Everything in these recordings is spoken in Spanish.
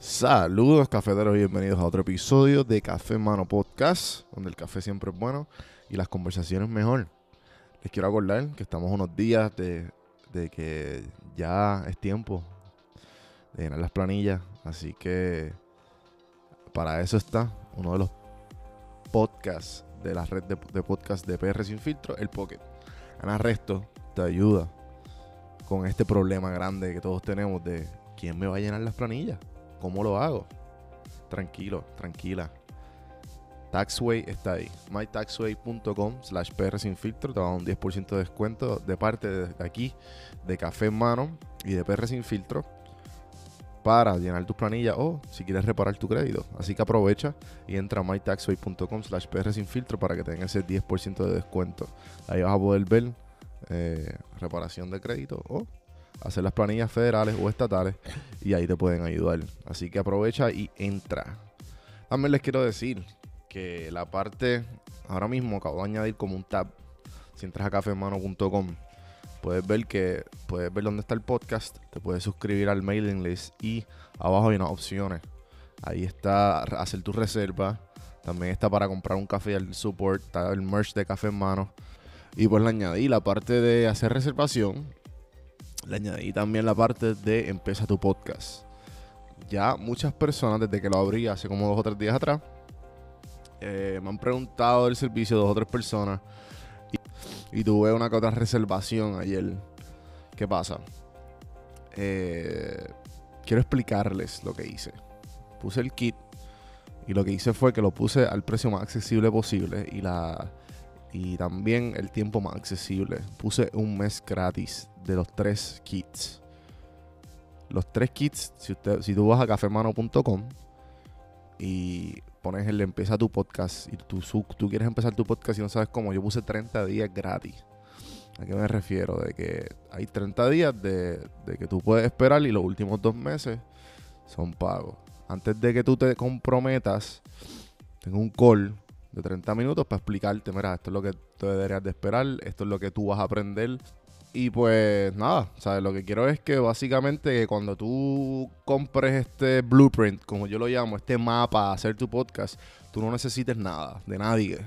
Saludos cafeteros y bienvenidos a otro episodio de Café Mano Podcast, donde el café siempre es bueno y las conversaciones mejor. Les quiero acordar que estamos unos días de, de que ya es tiempo de llenar las planillas, así que para eso está uno de los podcasts de la red de, de podcast de PR Sin Filtro, el Pocket. Ana Resto te ayuda con este problema grande que todos tenemos de quién me va a llenar las planillas, cómo lo hago. Tranquilo, tranquila. Taxway está ahí. mytaxway.com slash PR sin filtro. Te va a dar un 10% de descuento de parte de aquí, de Café en Mano y de PR sin filtro para llenar tus planillas o si quieres reparar tu crédito. Así que aprovecha y entra a mytaxway.com slash PR sin filtro para que tengas ese 10% de descuento. Ahí vas a poder ver eh, reparación de crédito o hacer las planillas federales o estatales y ahí te pueden ayudar. Así que aprovecha y entra. También les quiero decir que la parte, ahora mismo acabo de añadir como un tab. Si entras a cafemano.com, puedes ver que puedes ver dónde está el podcast, te puedes suscribir al mailing list y abajo hay unas opciones. Ahí está hacer tu reserva. También está para comprar un café al support, está el merch de café en mano. Y pues le añadí la parte de hacer reservación. Le añadí también la parte de empieza tu podcast. Ya muchas personas, desde que lo abrí hace como dos o tres días atrás, eh, me han preguntado el servicio dos o tres personas. Y, tuve una que otra reservación ayer. ¿Qué pasa? Eh, quiero explicarles lo que hice. Puse el kit y lo que hice fue que lo puse al precio más accesible posible y la y también el tiempo más accesible. Puse un mes gratis de los tres kits. Los tres kits, si, usted, si tú vas a cafemano.com y pones el empieza tu podcast y tú, tú quieres empezar tu podcast y no sabes cómo, yo puse 30 días gratis. ¿A qué me refiero? De que hay 30 días de, de que tú puedes esperar y los últimos dos meses son pagos. Antes de que tú te comprometas, tengo un call de 30 minutos para explicarte, mira, esto es lo que tú deberías de esperar, esto es lo que tú vas a aprender. Y pues nada, ¿sabes? Lo que quiero es que básicamente cuando tú compres este blueprint, como yo lo llamo, este mapa hacer tu podcast, tú no necesites nada, de nadie.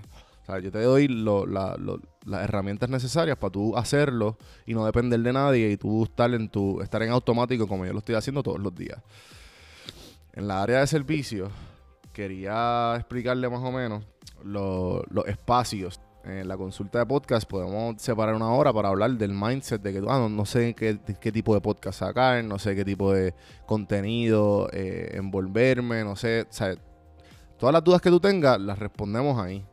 Sea, yo te doy las herramientas necesarias para tú hacerlo y no depender de nadie y tú estar en tu estar en automático como yo lo estoy haciendo todos los días. En la área de servicios, quería explicarle más o menos los espacios. En la consulta de podcast podemos separar una hora para hablar del mindset de que ah, no, no sé qué, qué, tipo de podcast sacar, no sé qué tipo de contenido eh, envolverme, no sé. Todas las dudas que tú tengas las respondemos ahí.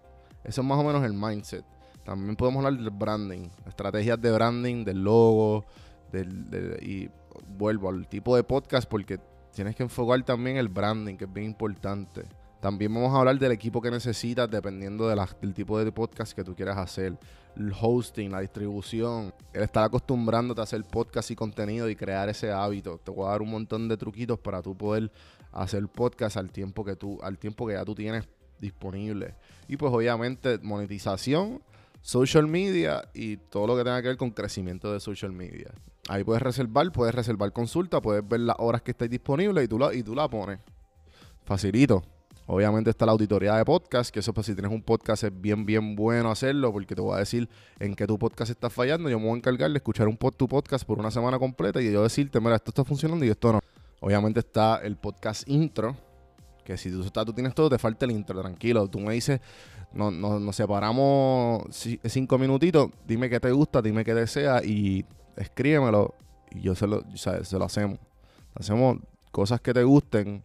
Eso es más o menos el mindset. También podemos hablar del branding, estrategias de branding, del logo, del, del, y vuelvo al tipo de podcast porque tienes que enfocar también el branding, que es bien importante. También vamos a hablar del equipo que necesitas dependiendo del tipo de podcast que tú quieras hacer. El hosting, la distribución, el estar acostumbrándote a hacer podcast y contenido y crear ese hábito. Te voy a dar un montón de truquitos para tú poder hacer podcast al tiempo que tú, al tiempo que ya tú tienes disponible. Y pues obviamente monetización, social media y todo lo que tenga que ver con crecimiento de social media. Ahí puedes reservar, puedes reservar consulta, puedes ver las horas que estés disponible y tú la, y tú la pones. Facilito. Obviamente está la auditoría de podcast, que eso pues si tienes un podcast es bien, bien bueno hacerlo, porque te voy a decir en qué tu podcast está fallando. Yo me voy a encargar de escuchar un tu podcast por una semana completa y yo decirte, mira, esto está funcionando y esto no. Obviamente está el podcast intro, que si tú, tú tienes todo, te falta el intro, tranquilo. Tú me dices, no, no, nos separamos cinco minutitos, dime qué te gusta, dime qué deseas y escríbemelo y yo se lo, se lo hacemos. Hacemos cosas que te gusten,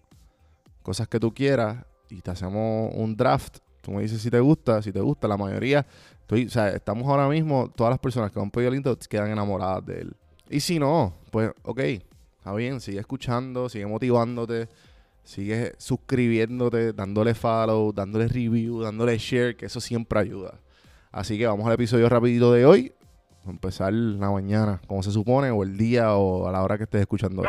cosas que tú quieras y te hacemos un draft. Tú me dices si te gusta, si te gusta. La mayoría, estoy, o sea, estamos ahora mismo, todas las personas que han pedido el intro quedan enamoradas de él. Y si no, pues, ok, está bien, sigue escuchando, sigue motivándote, sigue suscribiéndote, dándole follow, dándole review, dándole share, que eso siempre ayuda. Así que vamos al episodio rapidito de hoy. A empezar la mañana, como se supone, o el día, o a la hora que estés escuchando.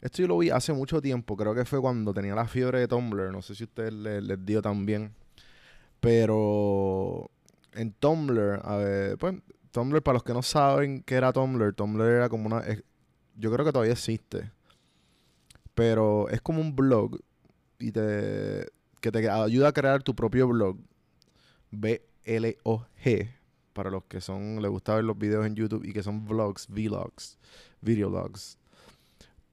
Yo lo vi hace mucho tiempo, creo que fue cuando tenía la fiebre de Tumblr, no sé si ustedes les, les dio también. Pero en Tumblr, a ver, pues, Tumblr, para los que no saben qué era Tumblr, Tumblr era como una. yo creo que todavía existe. Pero es como un blog y te, que te ayuda a crear tu propio blog. B-L-O-G. Para los que son, les gusta ver los videos en YouTube y que son vlogs, vlogs, videologs.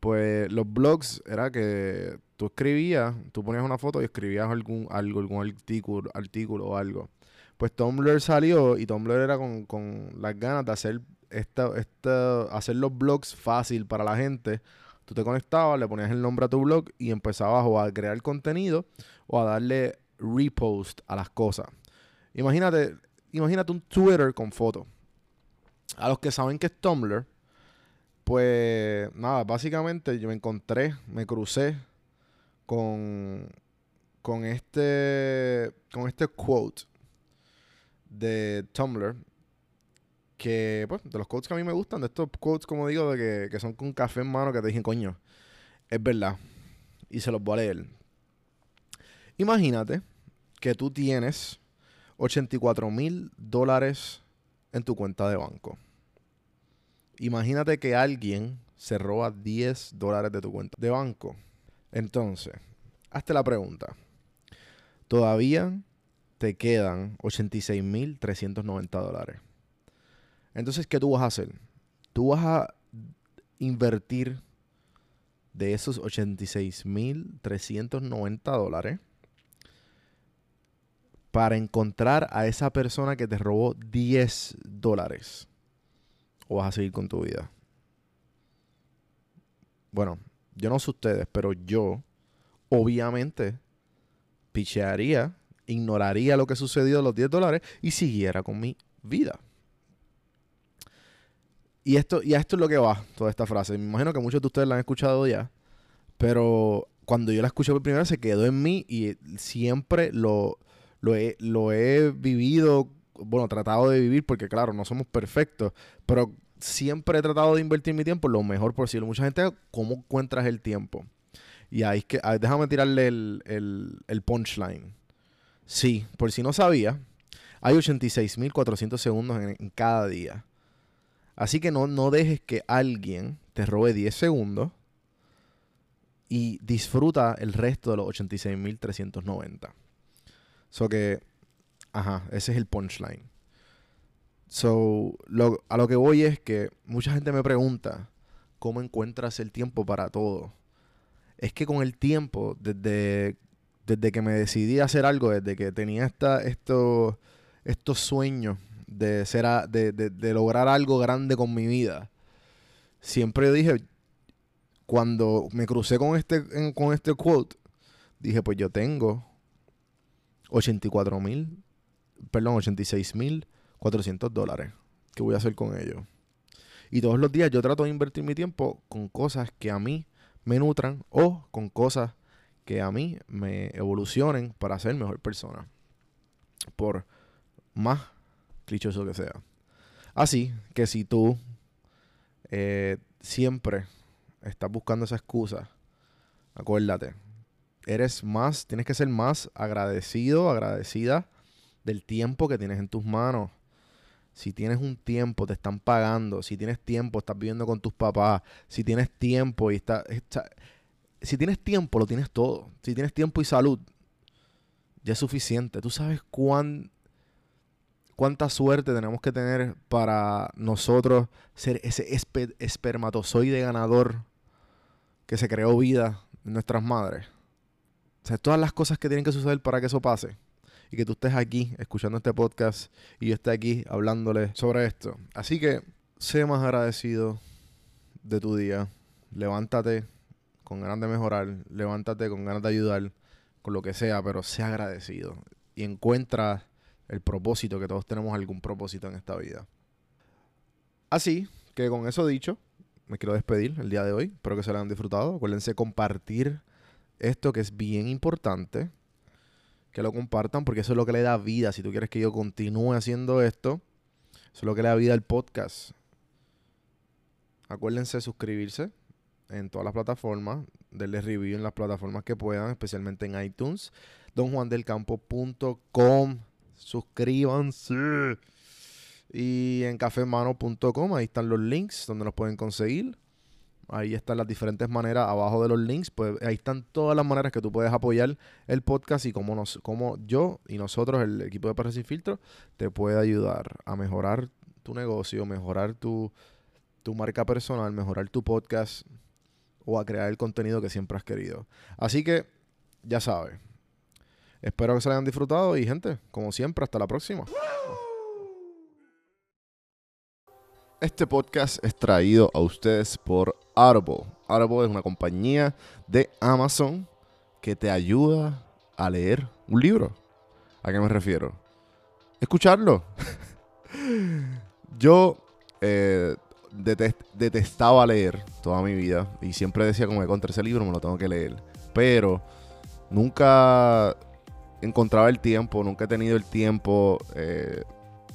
Pues los blogs era que tú escribías, tú ponías una foto y escribías algún, algo, algún artículo, artículo o algo. Pues Tumblr salió y Tumblr era con, con las ganas de hacer esta, esta, hacer los blogs fácil para la gente Tú te conectabas, le ponías el nombre a tu blog y empezabas o a crear contenido o a darle repost a las cosas. Imagínate, imagínate un Twitter con fotos. A los que saben que es Tumblr, pues nada, básicamente yo me encontré, me crucé con, con este con este quote de Tumblr que, pues, de los quotes que a mí me gustan, de estos quotes, como digo, de que, son con café en mano, que te dije, coño, es verdad. Y se los voy a leer. Imagínate que tú tienes 84 mil dólares en tu cuenta de banco. Imagínate que alguien se roba 10 dólares de tu cuenta de banco. Entonces, hazte la pregunta. Todavía te quedan 86 mil 390 dólares. Entonces, ¿qué tú vas a hacer? Tú vas a invertir de esos 86.390 dólares para encontrar a esa persona que te robó 10 dólares. O vas a seguir con tu vida. Bueno, yo no sé ustedes, pero yo, obviamente, pichearía, ignoraría lo que sucedió de los 10 dólares y siguiera con mi vida. Y esto, y a esto es lo que va, toda esta frase. Me imagino que muchos de ustedes la han escuchado ya. Pero cuando yo la escuché por primera vez se quedó en mí y siempre lo, lo, he, lo he vivido, bueno, tratado de vivir porque claro, no somos perfectos, pero siempre he tratado de invertir mi tiempo lo mejor posible. Mucha gente, ¿cómo encuentras el tiempo? Y ahí es que, déjame tirarle el, el punchline. Sí, por si no sabía, hay 86.400 segundos en, en cada día. Así que no, no dejes que alguien te robe 10 segundos y disfruta el resto de los 86.390. So que, ajá, ese es el punchline. So, a lo que voy es que mucha gente me pregunta cómo encuentras el tiempo para todo. Es que con el tiempo, desde, desde que me decidí a hacer algo, desde que tenía esta, estos sueños de, ser de, de, lograr algo grande con mi vida. Siempre dije, cuando me crucé con este, con este quote, dije, pues yo tengo 84 mil, perdón, 86 mil 400 dólares. ¿Qué voy a hacer con ellos? Y todos los días yo trato de invertir mi tiempo con cosas que a mí me nutran o con cosas que a mí me evolucionen para ser mejor persona. Por más clichoso que sea. Así que si tú eh, siempre estás buscando esa excusa, acuérdate, eres más, tienes que ser más agradecido, agradecida del tiempo que tienes en tus manos. Si tienes un tiempo, te están pagando. Si tienes tiempo, estás viviendo con tus papás. Si tienes tiempo y está, si tienes tiempo, lo tienes todo. Si tienes tiempo y salud, ya es suficiente. Tú sabes cuán cuánta suerte tenemos que tener para nosotros ser ese espermatozoide ganador que se creó vida en nuestras madres. O sea, todas las cosas que tienen que suceder para que eso pase. Y que tú estés aquí escuchando este podcast y yo esté aquí hablándole sobre esto. Así que sé más agradecido de tu día. Levántate con ganas de mejorar. Levántate con ganas de ayudar. Con lo que sea, pero sé agradecido. Y encuentra el propósito, que todos tenemos algún propósito en esta vida. Así que con eso dicho, me quiero despedir el día de hoy. Espero que se lo hayan disfrutado. Acuérdense compartir esto que es bien importante. Que lo compartan porque eso es lo que le da vida. Si tú quieres que yo continúe haciendo esto, eso es lo que le da vida al podcast. Acuérdense suscribirse en todas las plataformas, darle review en las plataformas que puedan, especialmente en iTunes donjuandelcampo.com. Suscríbanse. Y en cafemano.com, ahí están los links donde nos pueden conseguir. Ahí están las diferentes maneras abajo de los links. Pues ahí están todas las maneras que tú puedes apoyar el podcast y cómo, nos, cómo yo y nosotros, el equipo de Perros Sin Filtro, te puede ayudar a mejorar tu negocio, mejorar tu, tu marca personal, mejorar tu podcast o a crear el contenido que siempre has querido. Así que, ya sabes. Espero que se hayan disfrutado y gente, como siempre, hasta la próxima. Este podcast es traído a ustedes por Audible. Audible es una compañía de Amazon que te ayuda a leer un libro. ¿A qué me refiero? Escucharlo. Yo eh, detestaba leer toda mi vida y siempre decía como que contra ese libro me lo tengo que leer. Pero nunca encontraba el tiempo, nunca he tenido el tiempo. Eh,